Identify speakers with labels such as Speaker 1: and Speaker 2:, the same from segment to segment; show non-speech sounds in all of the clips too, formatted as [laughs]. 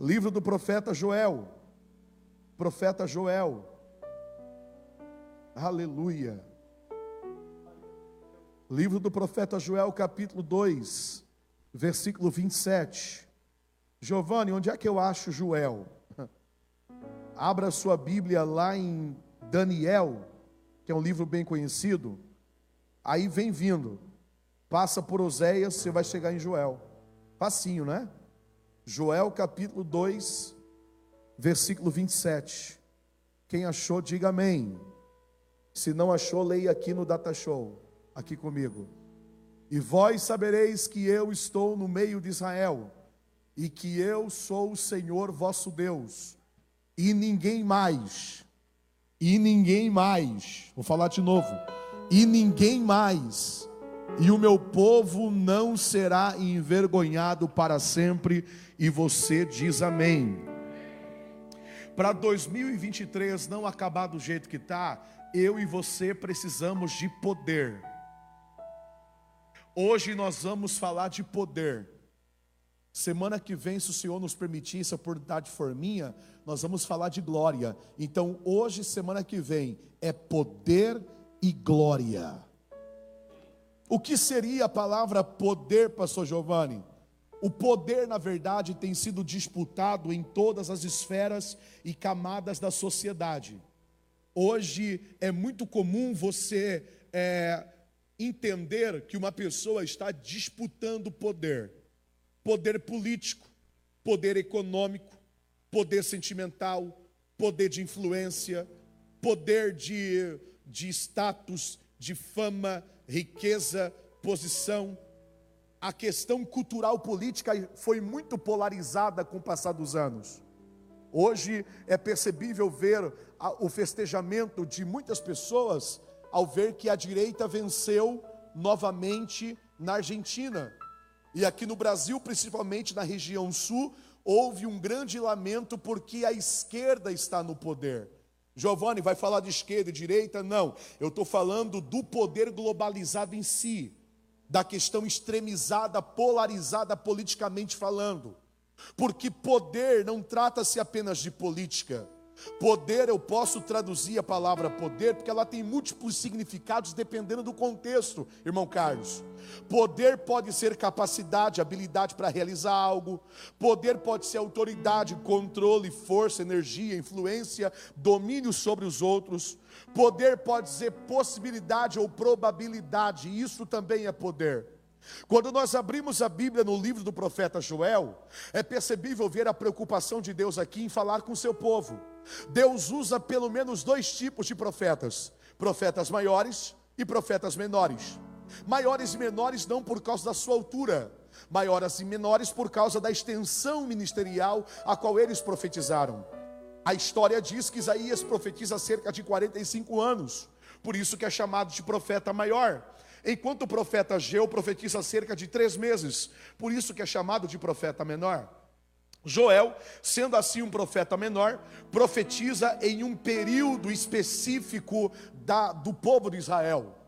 Speaker 1: Livro do profeta Joel. Profeta Joel. Aleluia. Livro do profeta Joel, capítulo 2, versículo 27. Giovanni, onde é que eu acho Joel? [laughs] Abra sua Bíblia lá em Daniel, que é um livro bem conhecido. Aí vem vindo, passa por Oséias, você vai chegar em Joel. Facinho, né? Joel capítulo 2, versículo 27. Quem achou, diga amém. Se não achou, leia aqui no Data Show, aqui comigo. E vós sabereis que eu estou no meio de Israel, e que eu sou o Senhor vosso Deus, e ninguém mais, e ninguém mais, vou falar de novo, e ninguém mais, e o meu povo não será envergonhado para sempre, e você diz amém. Para 2023 não acabar do jeito que está, eu e você precisamos de poder. Hoje nós vamos falar de poder. Semana que vem, se o Senhor nos permitir, se a oportunidade for minha, nós vamos falar de glória. Então, hoje, semana que vem, é poder e glória. O que seria a palavra poder, pastor Giovanni? O poder, na verdade, tem sido disputado em todas as esferas e camadas da sociedade. Hoje é muito comum você é, entender que uma pessoa está disputando poder poder político, poder econômico, poder sentimental, poder de influência, poder de, de status, de fama, riqueza, posição. A questão cultural política foi muito polarizada com o passar dos anos. Hoje é percebível ver o festejamento de muitas pessoas ao ver que a direita venceu novamente na Argentina. E aqui no Brasil, principalmente na região sul, houve um grande lamento porque a esquerda está no poder. Giovanni vai falar de esquerda e direita? Não, eu estou falando do poder globalizado em si, da questão extremizada, polarizada politicamente falando. Porque poder não trata-se apenas de política. Poder, eu posso traduzir a palavra poder, porque ela tem múltiplos significados dependendo do contexto, irmão Carlos. Poder pode ser capacidade, habilidade para realizar algo. Poder pode ser autoridade, controle, força, energia, influência, domínio sobre os outros. Poder pode ser possibilidade ou probabilidade, isso também é poder. Quando nós abrimos a Bíblia no livro do profeta Joel, é percebível ver a preocupação de Deus aqui em falar com o seu povo. Deus usa pelo menos dois tipos de profetas: profetas maiores e profetas menores. Maiores e menores não por causa da sua altura, maiores e menores por causa da extensão ministerial a qual eles profetizaram. A história diz que Isaías profetiza cerca de 45 anos, por isso que é chamado de profeta maior. Enquanto o profeta Geu profetiza cerca de três meses, por isso que é chamado de profeta menor. Joel, sendo assim um profeta menor, profetiza em um período específico da, do povo de Israel.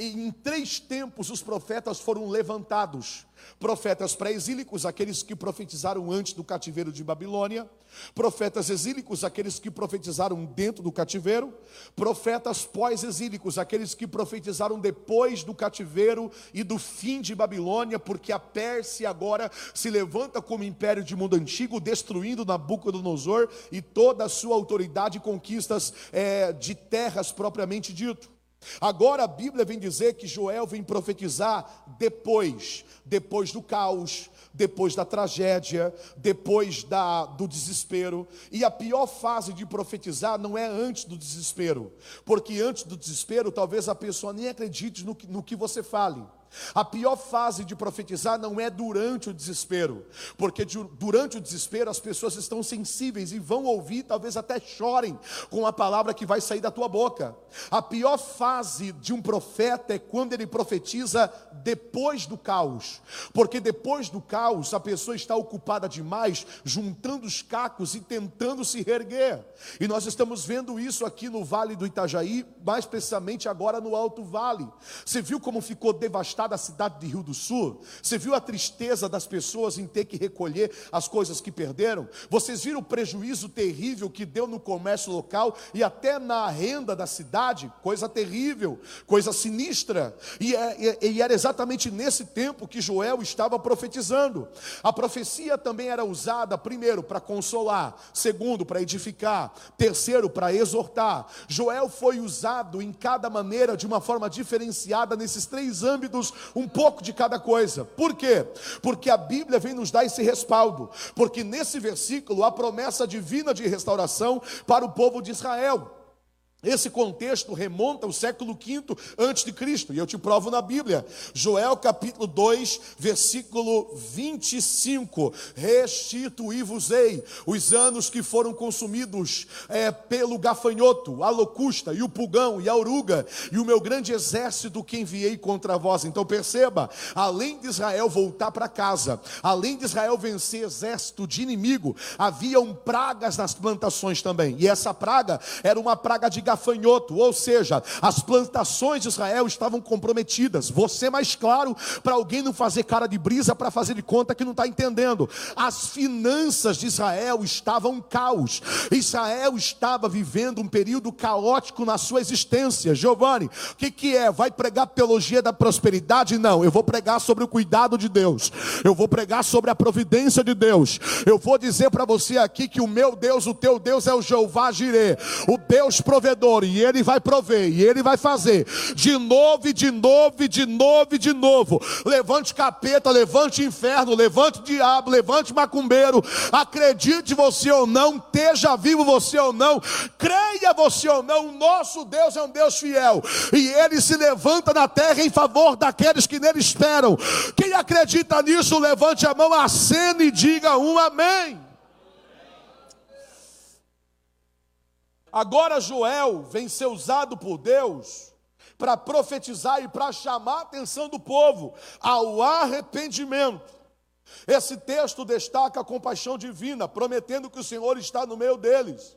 Speaker 1: Em três tempos os profetas foram levantados: profetas pré-exílicos, aqueles que profetizaram antes do cativeiro de Babilônia, profetas exílicos, aqueles que profetizaram dentro do cativeiro, profetas pós-exílicos, aqueles que profetizaram depois do cativeiro e do fim de Babilônia, porque a Pérsia agora se levanta como império de mundo antigo, destruindo Nabucodonosor e toda a sua autoridade e conquistas é, de terras propriamente dito. Agora a Bíblia vem dizer que Joel vem profetizar depois, depois do caos, depois da tragédia, depois da, do desespero. E a pior fase de profetizar não é antes do desespero, porque antes do desespero talvez a pessoa nem acredite no que, no que você fale. A pior fase de profetizar não é durante o desespero, porque durante o desespero as pessoas estão sensíveis e vão ouvir, talvez até chorem com a palavra que vai sair da tua boca. A pior fase de um profeta é quando ele profetiza depois do caos, porque depois do caos a pessoa está ocupada demais, juntando os cacos e tentando se reerguer. E nós estamos vendo isso aqui no Vale do Itajaí, mais precisamente agora no Alto Vale. Você viu como ficou devastado? Da cidade de Rio do Sul? Você viu a tristeza das pessoas em ter que recolher as coisas que perderam? Vocês viram o prejuízo terrível que deu no comércio local e até na renda da cidade? Coisa terrível, coisa sinistra. E, é, e era exatamente nesse tempo que Joel estava profetizando. A profecia também era usada, primeiro, para consolar, segundo, para edificar, terceiro, para exortar. Joel foi usado em cada maneira de uma forma diferenciada nesses três âmbitos, um pouco de cada coisa. Por quê? Porque a Bíblia vem nos dar esse respaldo, porque nesse versículo há promessa divina de restauração para o povo de Israel. Esse contexto remonta ao século V antes de Cristo, e eu te provo na Bíblia. Joel capítulo 2, versículo 25: Restituí-vos-ei os anos que foram consumidos é, pelo gafanhoto, a locusta, e o pulgão, e a oruga, e o meu grande exército que enviei contra vós. Então perceba, além de Israel voltar para casa, além de Israel vencer exército de inimigo, haviam pragas nas plantações também, e essa praga era uma praga de gafanhoto, ou seja, as plantações de Israel estavam comprometidas. Você mais claro para alguém não fazer cara de brisa para fazer de conta que não está entendendo. As finanças de Israel estavam em caos. Israel estava vivendo um período caótico na sua existência. Giovanni, o que, que é? Vai pregar teologia da prosperidade? Não, eu vou pregar sobre o cuidado de Deus. Eu vou pregar sobre a providência de Deus. Eu vou dizer para você aqui que o meu Deus, o teu Deus é o Jeová Jireh, o Deus provedor provedor, e Ele vai prover, e Ele vai fazer, de novo, e de novo, e de novo, e de novo. Levante capeta, levante inferno, levante diabo, levante macumbeiro. Acredite você ou não, esteja vivo você ou não, creia você ou não, o nosso Deus é um Deus fiel, e Ele se levanta na terra em favor daqueles que nele esperam. Quem acredita nisso, levante a mão, acene e diga um amém. Agora Joel vem ser usado por Deus para profetizar e para chamar a atenção do povo ao arrependimento. Esse texto destaca a compaixão divina, prometendo que o Senhor está no meio deles.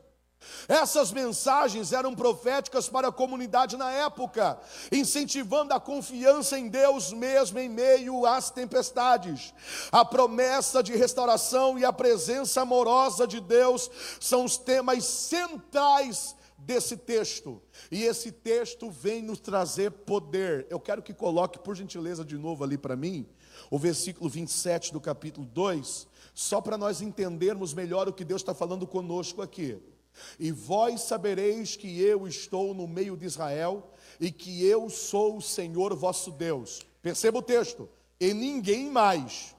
Speaker 1: Essas mensagens eram proféticas para a comunidade na época, incentivando a confiança em Deus mesmo em meio às tempestades. A promessa de restauração e a presença amorosa de Deus são os temas centrais desse texto. E esse texto vem nos trazer poder. Eu quero que coloque, por gentileza, de novo ali para mim, o versículo 27 do capítulo 2, só para nós entendermos melhor o que Deus está falando conosco aqui. E vós sabereis que eu estou no meio de Israel e que eu sou o Senhor vosso Deus. Perceba o texto. E ninguém mais.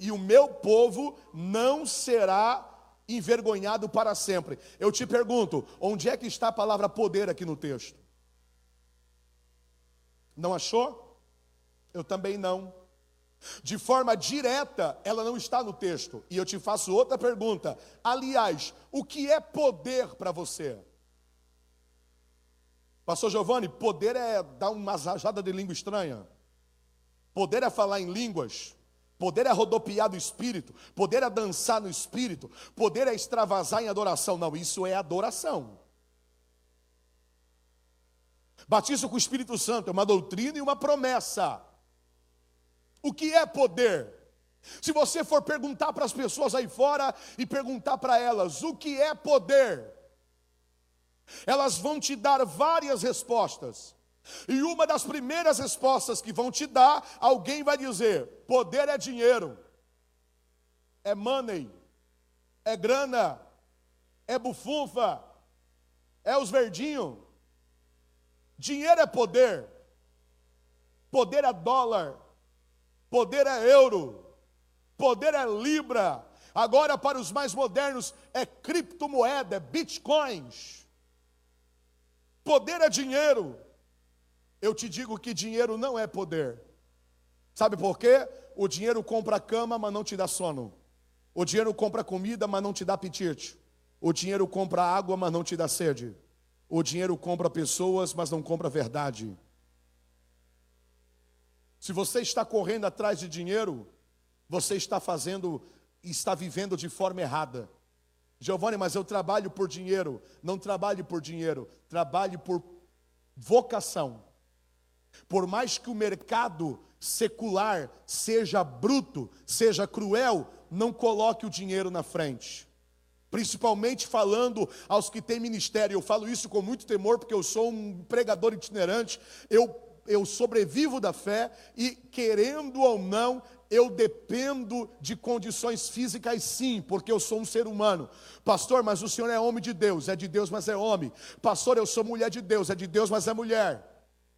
Speaker 1: E o meu povo não será envergonhado para sempre. Eu te pergunto, onde é que está a palavra poder aqui no texto? Não achou? Eu também não. De forma direta, ela não está no texto. E eu te faço outra pergunta. Aliás, o que é poder para você? Pastor Giovanni, poder é dar uma rajada de língua estranha. Poder é falar em línguas. Poder é rodopiar do espírito. Poder é dançar no espírito. Poder é extravasar em adoração. Não, isso é adoração. Batismo com o Espírito Santo é uma doutrina e uma promessa. O que é poder? Se você for perguntar para as pessoas aí fora e perguntar para elas o que é poder, elas vão te dar várias respostas. E uma das primeiras respostas que vão te dar, alguém vai dizer: poder é dinheiro, é money, é grana, é bufunfa, é os verdinhos. Dinheiro é poder, poder é dólar, poder é euro, poder é libra. Agora, para os mais modernos, é criptomoeda, é bitcoins. Poder é dinheiro. Eu te digo que dinheiro não é poder. Sabe por quê? O dinheiro compra cama, mas não te dá sono. O dinheiro compra comida, mas não te dá apetite. O dinheiro compra água, mas não te dá sede. O dinheiro compra pessoas, mas não compra verdade. Se você está correndo atrás de dinheiro, você está fazendo, está vivendo de forma errada. Giovanni, mas eu trabalho por dinheiro. Não trabalhe por dinheiro, trabalhe por vocação. Por mais que o mercado secular, seja bruto, seja cruel, não coloque o dinheiro na frente. Principalmente falando aos que têm ministério, eu falo isso com muito temor, porque eu sou um pregador itinerante, eu, eu sobrevivo da fé e, querendo ou não, eu dependo de condições físicas, sim, porque eu sou um ser humano. Pastor, mas o senhor é homem de Deus, é de Deus, mas é homem. Pastor, eu sou mulher de Deus, é de Deus, mas é mulher.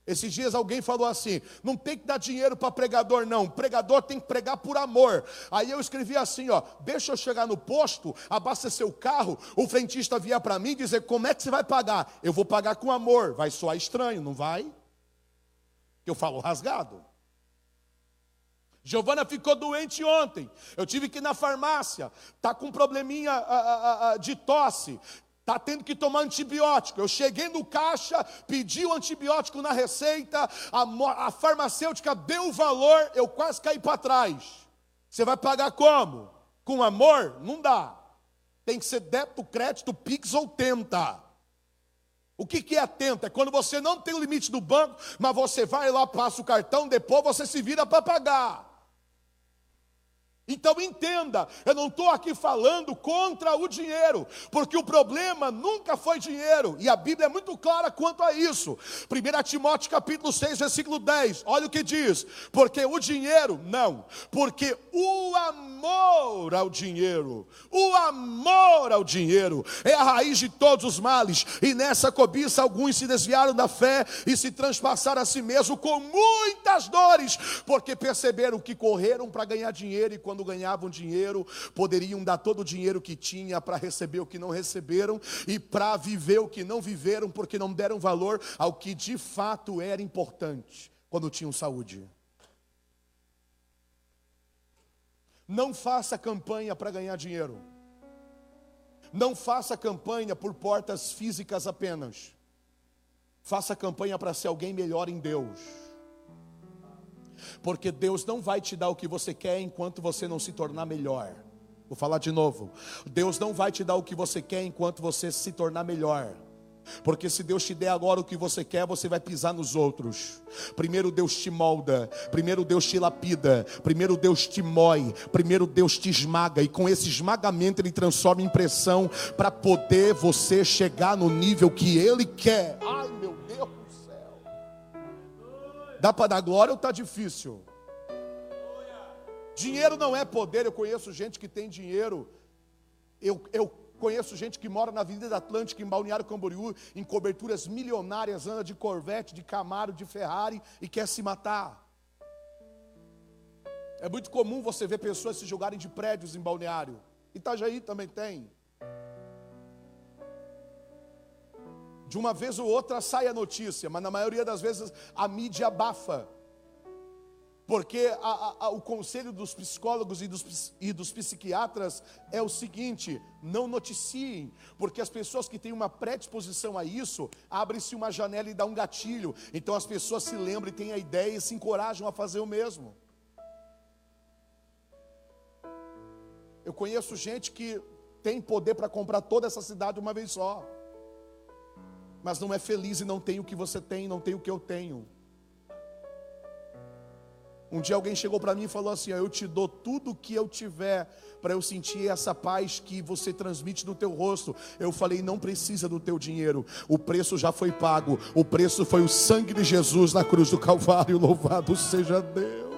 Speaker 1: Esses dias alguém falou assim: não tem que dar dinheiro para pregador, não. Pregador tem que pregar por amor. Aí eu escrevi assim: ó, deixa eu chegar no posto, abastecer o carro, o frentista vier para mim dizer como é que você vai pagar. Eu vou pagar com amor. Vai soar estranho, não vai? Que eu falo rasgado. Giovana ficou doente ontem. Eu tive que ir na farmácia. Tá com um probleminha a, a, a, de tosse. Tá tendo que tomar antibiótico. Eu cheguei no caixa, pedi o antibiótico na receita, a, farmacêutica deu o valor, eu quase caí para trás. Você vai pagar como? Com amor? Não dá. Tem que ser débito, crédito, Pix ou tenta. O que, é atento? É quando você não tem o limite do banco, mas você vai lá, passa o cartão, depois você se vira para pagar. Então entenda, eu não estou aqui falando contra o dinheiro, porque o problema nunca foi dinheiro, e a Bíblia é muito clara quanto a isso. 1 Timóteo capítulo 6, versículo 10, olha o que diz: porque o dinheiro, não, porque o amor ao dinheiro, o amor ao dinheiro é a raiz de todos os males, e nessa cobiça alguns se desviaram da fé e se transpassaram a si mesmo com muitas dores, porque perceberam que correram para ganhar dinheiro e quando quando ganhavam dinheiro, poderiam dar todo o dinheiro que tinha para receber o que não receberam e para viver o que não viveram, porque não deram valor ao que de fato era importante quando tinham saúde. Não faça campanha para ganhar dinheiro. Não faça campanha por portas físicas apenas. Faça campanha para ser alguém melhor em Deus porque Deus não vai te dar o que você quer enquanto você não se tornar melhor. Vou falar de novo. Deus não vai te dar o que você quer enquanto você se tornar melhor. Porque se Deus te der agora o que você quer, você vai pisar nos outros. Primeiro Deus te molda, primeiro Deus te lapida, primeiro Deus te moe, primeiro Deus te esmaga, e com esse esmagamento Ele transforma em pressão para poder você chegar no nível que Ele quer. Ai meu Dá para dar glória ou está difícil? Dinheiro não é poder. Eu conheço gente que tem dinheiro. Eu, eu conheço gente que mora na Avenida Atlântica, em Balneário Camboriú, em coberturas milionárias, anda de Corvette, de Camaro, de Ferrari e quer se matar. É muito comum você ver pessoas se jogarem de prédios em Balneário. Itajaí também tem. De uma vez ou outra sai a notícia, mas na maioria das vezes a mídia abafa. Porque a, a, o conselho dos psicólogos e dos, e dos psiquiatras é o seguinte: não noticiem, porque as pessoas que têm uma predisposição a isso, abre-se uma janela e dá um gatilho. Então as pessoas se lembram e têm a ideia e se encorajam a fazer o mesmo. Eu conheço gente que tem poder para comprar toda essa cidade uma vez só mas não é feliz e não tem o que você tem, não tem o que eu tenho. Um dia alguém chegou para mim e falou assim: Eu te dou tudo o que eu tiver para eu sentir essa paz que você transmite no teu rosto. Eu falei: Não precisa do teu dinheiro, o preço já foi pago. O preço foi o sangue de Jesus na cruz do Calvário. Louvado seja Deus.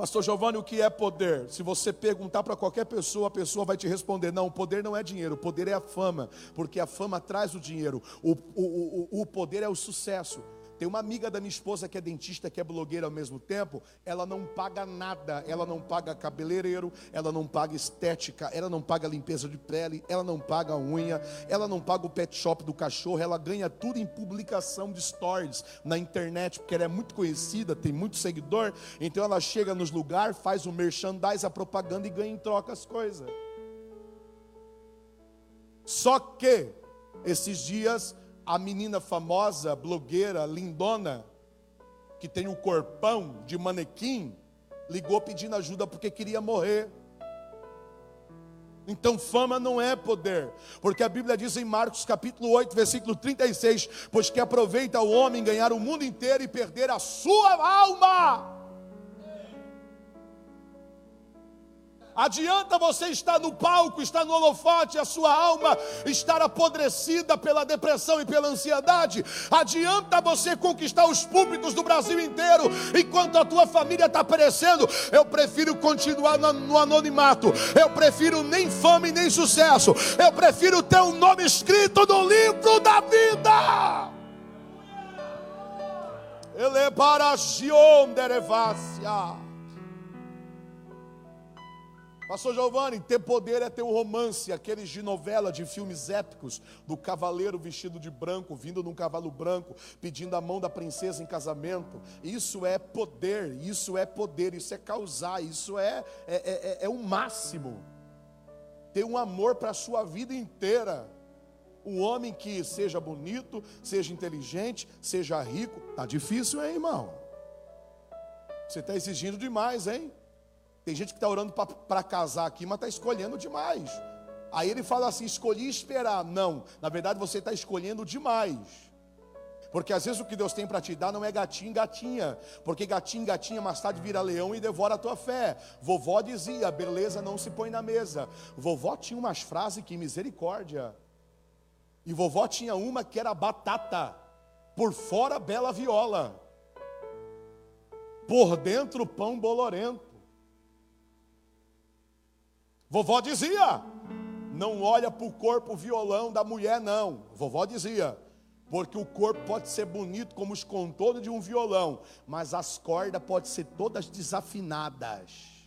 Speaker 1: Pastor Giovanni, o que é poder? Se você perguntar para qualquer pessoa, a pessoa vai te responder: não, o poder não é dinheiro, o poder é a fama, porque a fama traz o dinheiro, o, o, o, o poder é o sucesso. Tem uma amiga da minha esposa que é dentista, que é blogueira ao mesmo tempo, ela não paga nada, ela não paga cabeleireiro, ela não paga estética, ela não paga limpeza de pele, ela não paga unha, ela não paga o pet shop do cachorro, ela ganha tudo em publicação de stories na internet, porque ela é muito conhecida, tem muito seguidor, então ela chega nos lugares, faz o merchandise, a propaganda e ganha em troca as coisas. Só que esses dias a menina famosa, blogueira, lindona, que tem um corpão de manequim, ligou pedindo ajuda porque queria morrer. Então fama não é poder, porque a Bíblia diz em Marcos capítulo 8, versículo 36, pois que aproveita o homem ganhar o mundo inteiro e perder a sua alma. Adianta você estar no palco, estar no holofote, a sua alma estar apodrecida pela depressão e pela ansiedade. Adianta você conquistar os púlpitos do Brasil inteiro, enquanto a tua família está perecendo. Eu prefiro continuar no anonimato. Eu prefiro nem fama nem sucesso. Eu prefiro ter um nome escrito no livro da vida. Ele é para Gion Derevácia. Pastor Giovanni, ter poder é ter um romance, aqueles de novela, de filmes épicos, do cavaleiro vestido de branco, vindo num cavalo branco, pedindo a mão da princesa em casamento. Isso é poder, isso é poder, isso é causar, isso é, é, é, é, é o máximo. Ter um amor para a sua vida inteira. Um homem que seja bonito, seja inteligente, seja rico. Tá difícil, hein, irmão? Você está exigindo demais, hein? Tem gente que está orando para casar aqui, mas está escolhendo demais. Aí ele fala assim: escolhi esperar. Não, na verdade você está escolhendo demais. Porque às vezes o que Deus tem para te dar não é gatinho, gatinha. Porque gatinho, gatinha mais tarde vira leão e devora a tua fé. Vovó dizia: beleza não se põe na mesa. Vovó tinha umas frases que misericórdia. E vovó tinha uma que era batata. Por fora, bela viola. Por dentro, pão bolorento. Vovó dizia: não olha para o corpo violão da mulher, não. Vovó dizia, porque o corpo pode ser bonito como os contornos de um violão, mas as cordas podem ser todas desafinadas.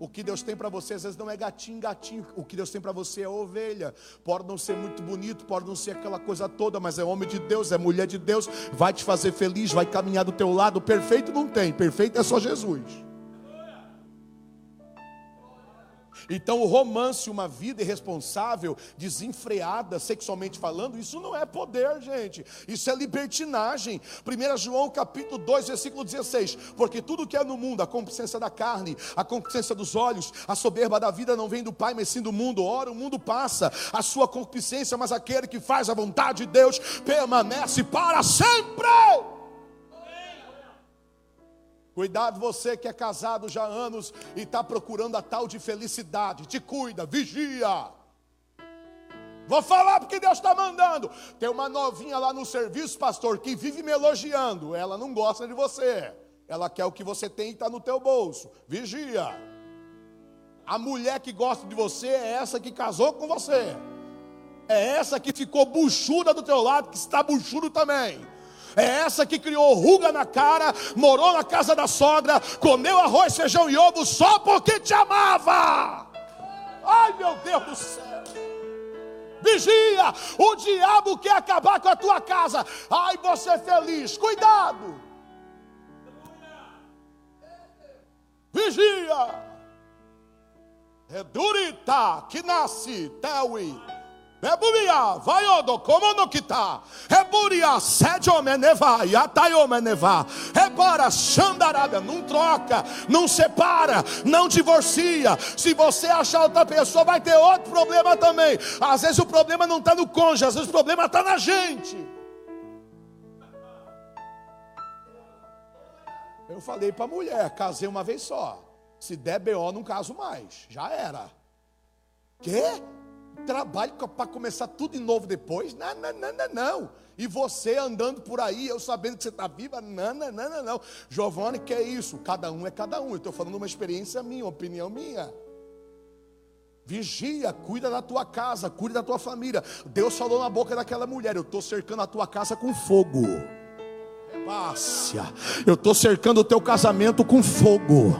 Speaker 1: O que Deus tem para você às vezes não é gatinho, gatinho. O que Deus tem para você é ovelha. Pode não ser muito bonito, pode não ser aquela coisa toda, mas é homem de Deus, é mulher de Deus, vai te fazer feliz, vai caminhar do teu lado. Perfeito não tem, perfeito é só Jesus. Então, o romance, uma vida irresponsável, desenfreada, sexualmente falando, isso não é poder, gente. Isso é libertinagem. 1 João capítulo 2, versículo 16. Porque tudo que é no mundo, a concupiscência da carne, a concupiscência dos olhos, a soberba da vida não vem do Pai, mas sim do mundo. Ora, o mundo passa, a sua concupiscência, mas aquele que faz a vontade de Deus permanece para sempre. Cuidado você que é casado já há anos e está procurando a tal de felicidade. Te cuida, vigia. Vou falar porque Deus está mandando. Tem uma novinha lá no serviço, pastor, que vive me elogiando. Ela não gosta de você. Ela quer o que você tem e está no teu bolso. Vigia. A mulher que gosta de você é essa que casou com você. É essa que ficou buchuda do teu lado, que está buchudo também é essa que criou ruga na cara, morou na casa da sogra, comeu arroz, feijão e ovo só porque te amava. Ai meu Deus do céu. Vigia, o diabo quer acabar com a tua casa. Ai, você é feliz, cuidado. Vigia. Redurita que nasce, Tewi. Eburia, vaiodo, como no kita. Eburia, sede omeneva, yatai omeneva. Rebora, xandarábia, não troca, não separa, não divorcia. Se você achar outra pessoa, vai ter outro problema também. Às vezes o problema não está no cônjuge, às vezes o problema está na gente. Eu falei para a mulher, casei uma vez só. Se der BO, não caso mais. Já era. Quê? Trabalho para começar tudo de novo depois. Não, não, não, não, não. E você andando por aí, eu sabendo que você está viva, não, não, não, não, não. Giovanni, que é isso? Cada um é cada um. Eu estou falando uma experiência minha, uma opinião minha. Vigia, cuida da tua casa, cuida da tua família. Deus falou na boca daquela mulher: Eu estou cercando a tua casa com fogo. Eu estou cercando o teu casamento com fogo.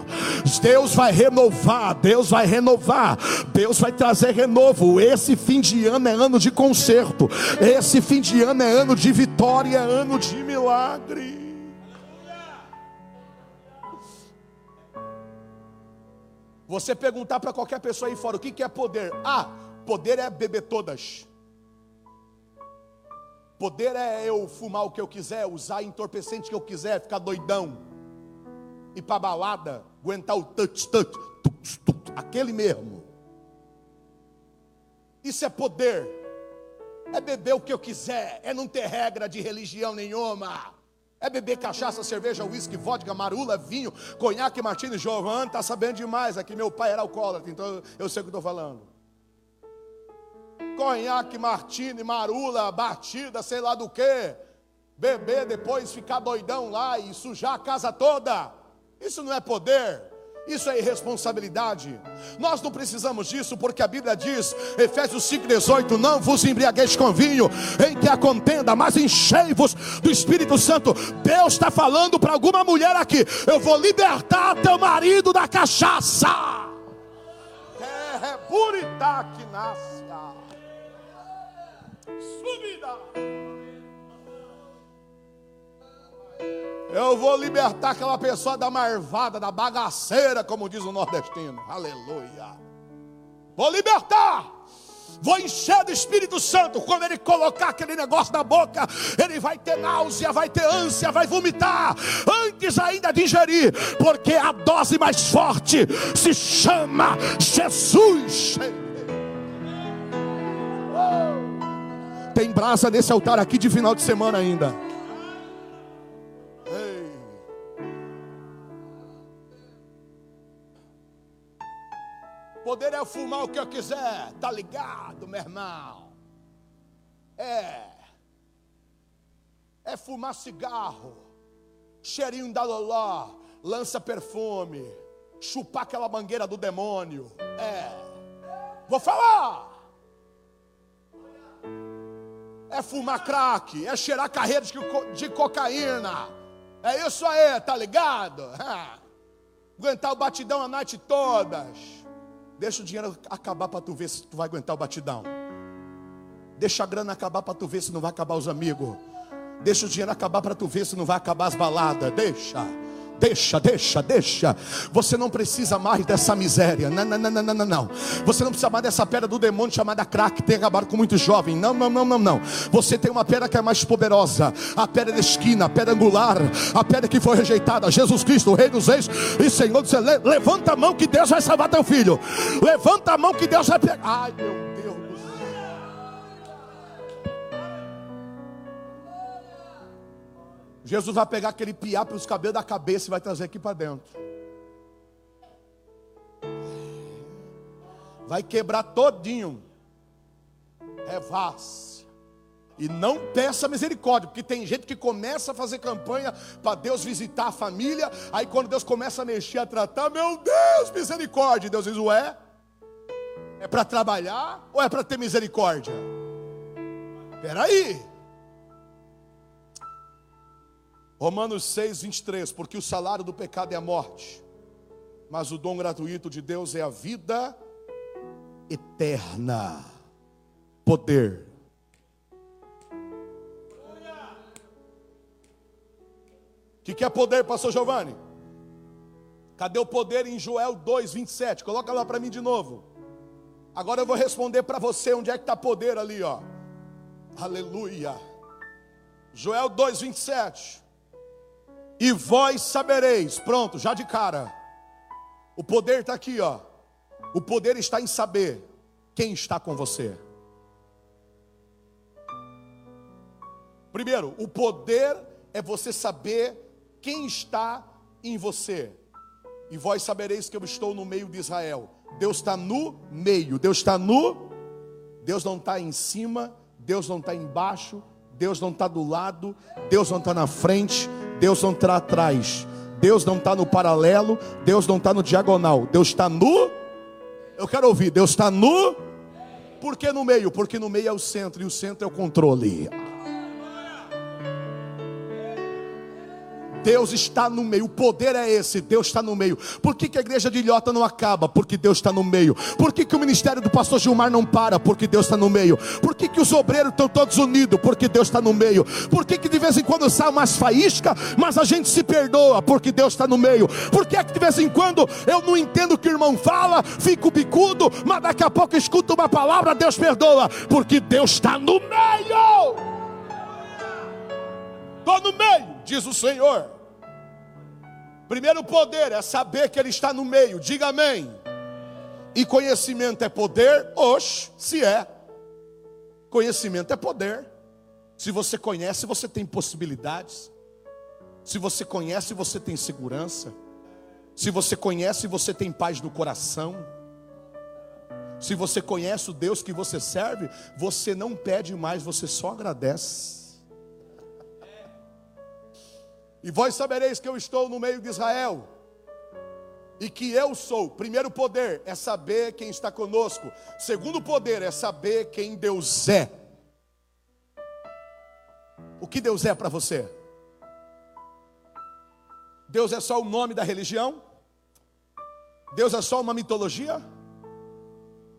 Speaker 1: Deus vai renovar, Deus vai renovar, Deus vai trazer renovo. Esse fim de ano é ano de conserto, esse fim de ano é ano de vitória, é ano de milagre. Você perguntar para qualquer pessoa aí fora o que é poder? Ah, poder é beber todas. Poder é eu fumar o que eu quiser, usar entorpecente que eu quiser, ficar doidão. Ir para balada, aguentar o touch, touch, touch, touch, aquele mesmo. Isso é poder, é beber o que eu quiser, é não ter regra de religião nenhuma. É beber cachaça, cerveja, uísque, vodka, marula, vinho, conhaque, martini, Giovanni, tá sabendo demais. Aqui meu pai era alcoólatra, então eu sei o que estou falando. Conhaque, martini, marula, batida, sei lá do que. Beber, depois ficar doidão lá e sujar a casa toda. Isso não é poder. Isso é irresponsabilidade. Nós não precisamos disso, porque a Bíblia diz, Efésios 5,18: Não vos embriagueis com vinho, em que a contenda, mas enchei-vos do Espírito Santo. Deus está falando para alguma mulher aqui: Eu vou libertar teu marido da cachaça. É burita que nasce. Subida. Eu vou libertar aquela pessoa da marvada, da bagaceira, como diz o nordestino. Aleluia. Vou libertar. Vou encher do Espírito Santo. Quando ele colocar aquele negócio na boca, ele vai ter náusea, vai ter ânsia, vai vomitar. Antes ainda de ingerir, porque a dose mais forte se chama Jesus. Tem brasa nesse altar aqui de final de semana ainda. Poder é fumar o que eu quiser, tá ligado, meu irmão? É. É fumar cigarro, cheirinho da loló, lança perfume, chupar aquela mangueira do demônio. É. Vou falar. É fumar crack, é cheirar carreiras de cocaína. É isso aí, tá ligado? [laughs] Aguentar o batidão a noite todas. Deixa o dinheiro acabar para tu ver se tu vai aguentar o batidão. Deixa a grana acabar para tu ver se não vai acabar os amigos. Deixa o dinheiro acabar para tu ver se não vai acabar as baladas. Deixa. Deixa, deixa, deixa. Você não precisa mais dessa miséria. Não, não, não, não, não. Você não precisa mais dessa pedra do demônio chamada crack, que tem acabado com muitos jovens. Não, não, não, não, não. Você tem uma pedra que é mais poderosa. A pedra da esquina, a pedra angular, a pedra que foi rejeitada. Jesus Cristo, o Rei dos Reis e Senhor Céu. Levanta a mão que Deus vai salvar teu filho. Levanta a mão que Deus vai pegar. Ai, meu Jesus vai pegar aquele piá pelos cabelos da cabeça e vai trazer aqui para dentro. Vai quebrar todinho. É vaz. E não peça misericórdia, porque tem gente que começa a fazer campanha para Deus visitar a família, aí quando Deus começa a mexer, a tratar, meu Deus, misericórdia. Deus diz, ué, é para trabalhar ou é para ter misericórdia? Espera Romanos 6, 23, porque o salário do pecado é a morte, mas o dom gratuito de Deus é a vida eterna. Poder. O que, que é poder, pastor Giovanni? Cadê o poder em Joel 2, 27? Coloca lá para mim de novo. Agora eu vou responder para você onde é que está poder ali, ó. Aleluia. Joel 2, 27. E vós sabereis, pronto, já de cara. O poder está aqui, ó. O poder está em saber quem está com você. Primeiro, o poder é você saber quem está em você. E vós sabereis que eu estou no meio de Israel. Deus está no meio, Deus está no. Deus não está em cima, Deus não está embaixo, Deus não está do lado, Deus não está na frente, Deus não está atrás, Deus não está no paralelo, Deus não está no diagonal, Deus está no. Eu quero ouvir, Deus está no. Por que no meio? Porque no meio é o centro e o centro é o controle. Deus está no meio, o poder é esse, Deus está no meio. Por que, que a igreja de Ilhota não acaba? Porque Deus está no meio. Por que, que o ministério do pastor Gilmar não para? Porque Deus está no meio. Por que, que os obreiros estão todos unidos? Porque Deus está no meio. Por que, que de vez em quando sai umas faísca, mas a gente se perdoa? Porque Deus está no meio. Por que, que de vez em quando eu não entendo o que o irmão fala, fico bicudo, mas daqui a pouco escuto uma palavra, Deus perdoa? Porque Deus está no meio. Estou no meio, diz o Senhor. Primeiro poder é saber que Ele está no meio. Diga amém. E conhecimento é poder? Oxe, se é. Conhecimento é poder. Se você conhece, você tem possibilidades. Se você conhece, você tem segurança. Se você conhece, você tem paz no coração. Se você conhece o Deus que você serve, você não pede mais, você só agradece. E vós sabereis que eu estou no meio de Israel, e que eu sou. Primeiro poder é saber quem está conosco. Segundo poder é saber quem Deus é. O que Deus é para você? Deus é só o nome da religião? Deus é só uma mitologia?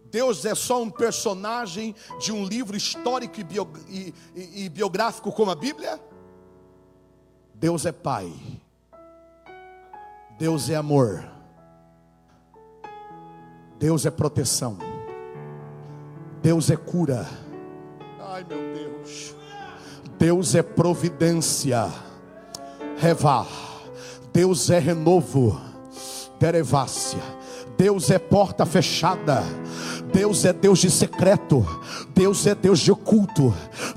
Speaker 1: Deus é só um personagem de um livro histórico e, bio, e, e, e biográfico como a Bíblia? Deus é Pai, Deus é amor, Deus é proteção, Deus é cura. Ai meu Deus, Deus é providência, Revá, Deus é renovo, Derevácia, Deus é porta fechada. Deus é Deus de secreto, Deus é Deus de oculto,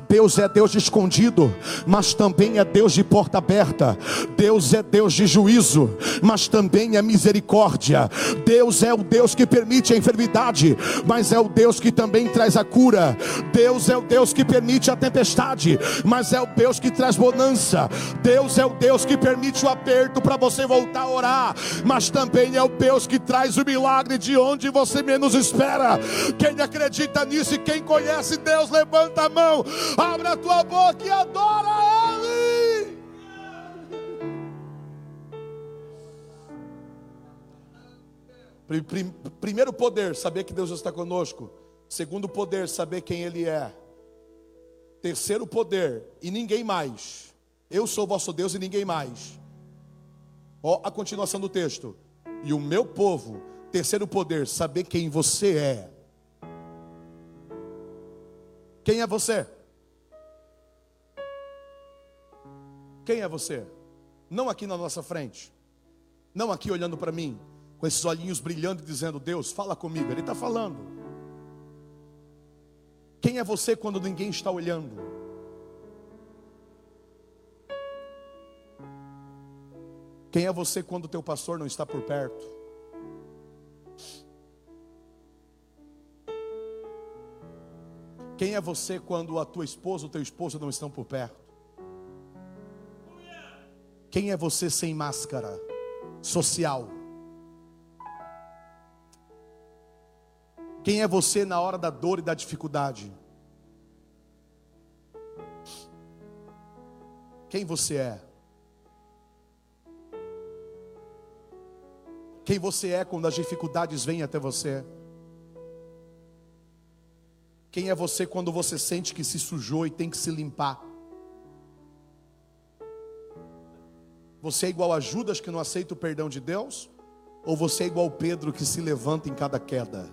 Speaker 1: Deus é Deus de escondido, mas também é Deus de porta aberta. Deus é Deus de juízo, mas também é misericórdia. Deus é o Deus que permite a enfermidade, mas é o Deus que também traz a cura. Deus é o Deus que permite a tempestade, mas é o Deus que traz bonança. Deus é o Deus que permite o aperto para você voltar a orar, mas também é o Deus que traz o milagre de onde você menos espera. Quem acredita nisso e quem conhece Deus, levanta a mão, abre a tua boca e adora Ele. Primeiro poder, saber que Deus está conosco. Segundo poder, saber quem Ele é. Terceiro poder, e ninguém mais. Eu sou vosso Deus e ninguém mais. Ó, a continuação do texto. E o meu povo, terceiro poder, saber quem você é. Quem é você? Quem é você? Não aqui na nossa frente, não aqui olhando para mim, com esses olhinhos brilhando e dizendo: Deus, fala comigo. Ele está falando. Quem é você quando ninguém está olhando? Quem é você quando teu pastor não está por perto? Quem é você quando a tua esposa ou teu esposo não estão por perto? Quem é você sem máscara social? Quem é você na hora da dor e da dificuldade? Quem você é? Quem você é quando as dificuldades vêm até você? Quem é você quando você sente que se sujou e tem que se limpar? Você é igual a Judas que não aceita o perdão de Deus? Ou você é igual Pedro que se levanta em cada queda?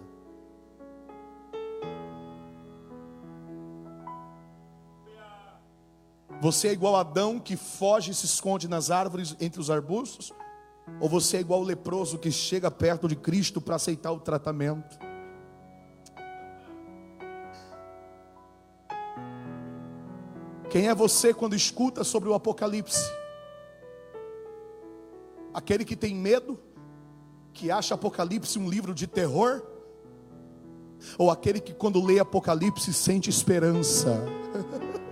Speaker 1: Você é igual Adão que foge e se esconde nas árvores entre os arbustos? Ou você é igual o leproso que chega perto de Cristo para aceitar o tratamento? Quem é você quando escuta sobre o Apocalipse? Aquele que tem medo, que acha Apocalipse um livro de terror? Ou aquele que quando lê Apocalipse sente esperança? [laughs]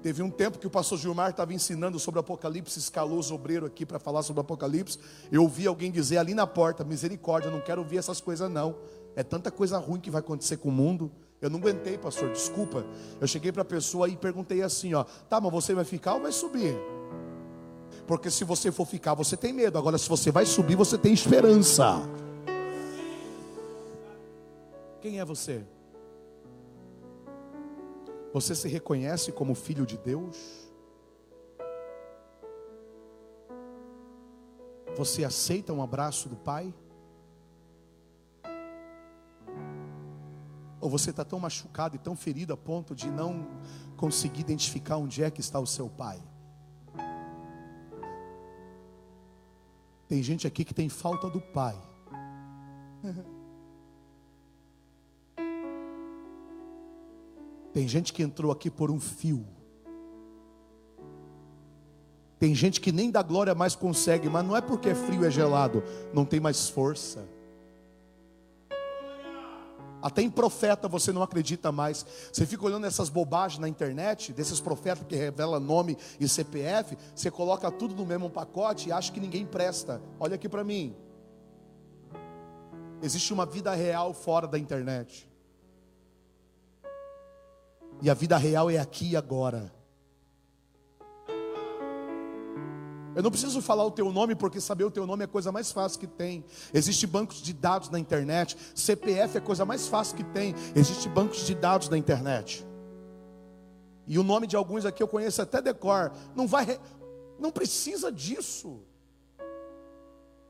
Speaker 1: Teve um tempo que o pastor Gilmar estava ensinando sobre Apocalipse, escalou os obreiros aqui para falar sobre Apocalipse. Eu ouvi alguém dizer ali na porta: misericórdia, não quero ouvir essas coisas não. É tanta coisa ruim que vai acontecer com o mundo. Eu não aguentei, pastor, desculpa. Eu cheguei para a pessoa e perguntei assim: ó, tá, mas você vai ficar ou vai subir? Porque se você for ficar, você tem medo. Agora, se você vai subir, você tem esperança. Quem é você? Você se reconhece como filho de Deus? Você aceita um abraço do Pai? Ou você está tão machucado e tão ferido a ponto de não conseguir identificar onde é que está o seu pai? Tem gente aqui que tem falta do pai. [laughs] Tem gente que entrou aqui por um fio. Tem gente que nem da glória mais consegue, mas não é porque é frio e é gelado, não tem mais força. Até em profeta você não acredita mais. Você fica olhando essas bobagens na internet, desses profetas que revelam nome e CPF, você coloca tudo no mesmo pacote e acha que ninguém presta. Olha aqui para mim. Existe uma vida real fora da internet. E a vida real é aqui e agora. Eu não preciso falar o teu nome, porque saber o teu nome é a coisa mais fácil que tem. Existe bancos de dados na internet. CPF é a coisa mais fácil que tem. Existe bancos de dados na internet. E o nome de alguns aqui eu conheço até decor. Não vai, não precisa disso.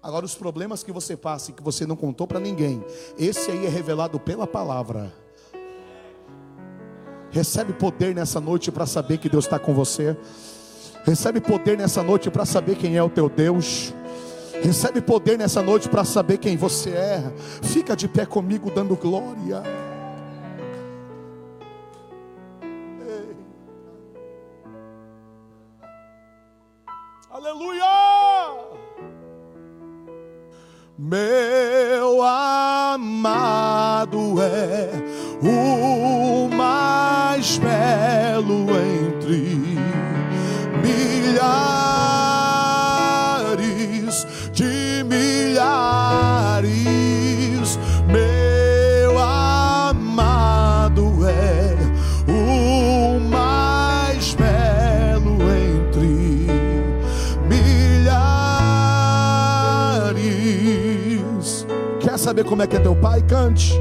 Speaker 1: Agora os problemas que você passa e que você não contou para ninguém, esse aí é revelado pela palavra. Recebe poder nessa noite para saber que Deus está com você. Recebe poder nessa noite para saber quem é o teu Deus. Recebe poder nessa noite para saber quem você é. Fica de pé comigo dando glória. Aleluia! Meu amado é o mais belo entre saber como é que é teu pai? Cante.